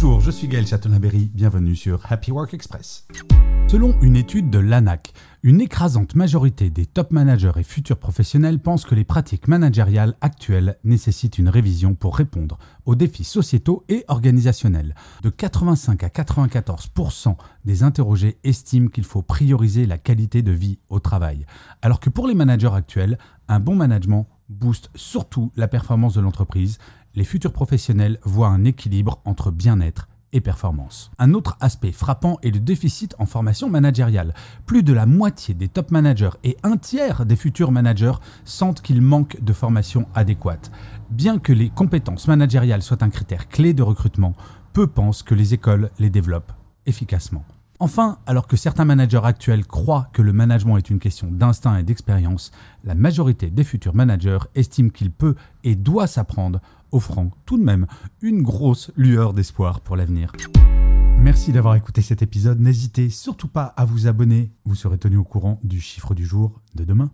Bonjour, je suis Gaël Chatonaberry, bienvenue sur Happy Work Express. Selon une étude de l'ANAC, une écrasante majorité des top managers et futurs professionnels pensent que les pratiques managériales actuelles nécessitent une révision pour répondre aux défis sociétaux et organisationnels. De 85 à 94% des interrogés estiment qu'il faut prioriser la qualité de vie au travail, alors que pour les managers actuels, un bon management booste surtout la performance de l'entreprise. Les futurs professionnels voient un équilibre entre bien-être et performance. Un autre aspect frappant est le déficit en formation managériale. Plus de la moitié des top managers et un tiers des futurs managers sentent qu'il manque de formation adéquate. Bien que les compétences managériales soient un critère clé de recrutement, peu pensent que les écoles les développent efficacement. Enfin, alors que certains managers actuels croient que le management est une question d'instinct et d'expérience, la majorité des futurs managers estiment qu'il peut et doit s'apprendre, offrant tout de même une grosse lueur d'espoir pour l'avenir. Merci d'avoir écouté cet épisode. N'hésitez surtout pas à vous abonner. Vous serez tenu au courant du chiffre du jour de demain.